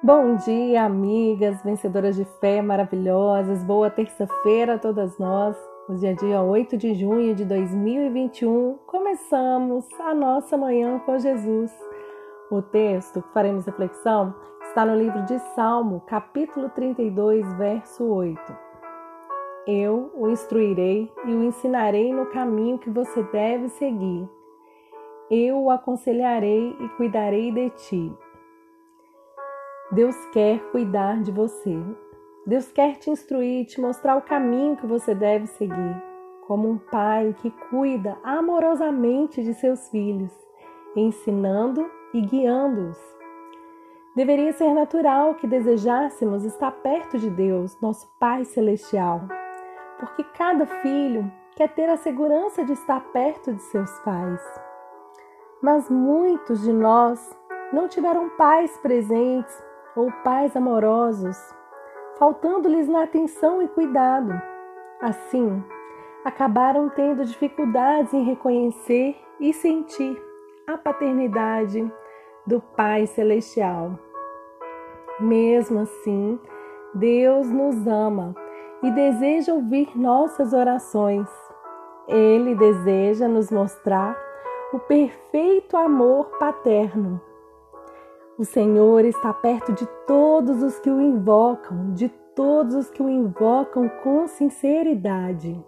Bom dia, amigas, vencedoras de fé maravilhosas. Boa terça-feira a todas nós. Hoje é dia 8 de junho de 2021. Começamos a nossa manhã com Jesus. O texto que faremos reflexão está no livro de Salmo, capítulo 32, verso 8. Eu o instruirei e o ensinarei no caminho que você deve seguir. Eu o aconselharei e cuidarei de ti. Deus quer cuidar de você. Deus quer te instruir, te mostrar o caminho que você deve seguir, como um pai que cuida amorosamente de seus filhos, ensinando e guiando-os. Deveria ser natural que desejássemos estar perto de Deus, nosso Pai Celestial, porque cada filho quer ter a segurança de estar perto de seus pais. Mas muitos de nós não tiveram pais presentes ou pais amorosos, faltando-lhes na atenção e cuidado. Assim, acabaram tendo dificuldades em reconhecer e sentir a paternidade do Pai Celestial. Mesmo assim, Deus nos ama e deseja ouvir nossas orações. Ele deseja nos mostrar o perfeito amor paterno o Senhor está perto de todos os que o invocam, de todos os que o invocam com sinceridade.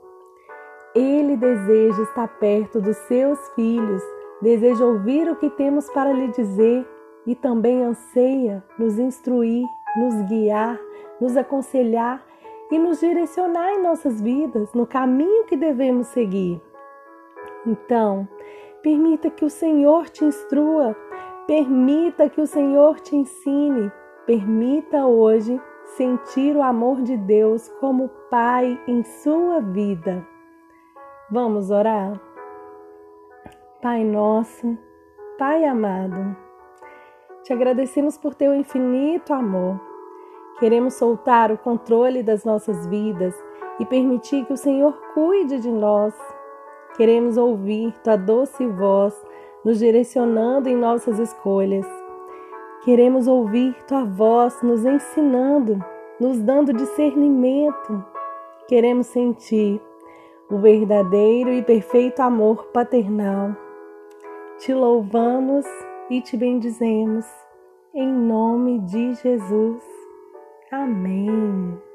Ele deseja estar perto dos seus filhos, deseja ouvir o que temos para lhe dizer e também anseia nos instruir, nos guiar, nos aconselhar e nos direcionar em nossas vidas no caminho que devemos seguir. Então, permita que o Senhor te instrua Permita que o Senhor te ensine. Permita hoje sentir o amor de Deus como Pai em sua vida. Vamos orar? Pai nosso, Pai amado, te agradecemos por teu infinito amor. Queremos soltar o controle das nossas vidas e permitir que o Senhor cuide de nós. Queremos ouvir tua doce voz nos direcionando em nossas escolhas. Queremos ouvir tua voz nos ensinando, nos dando discernimento. Queremos sentir o verdadeiro e perfeito amor paternal. Te louvamos e te bendizemos. Em nome de Jesus. Amém.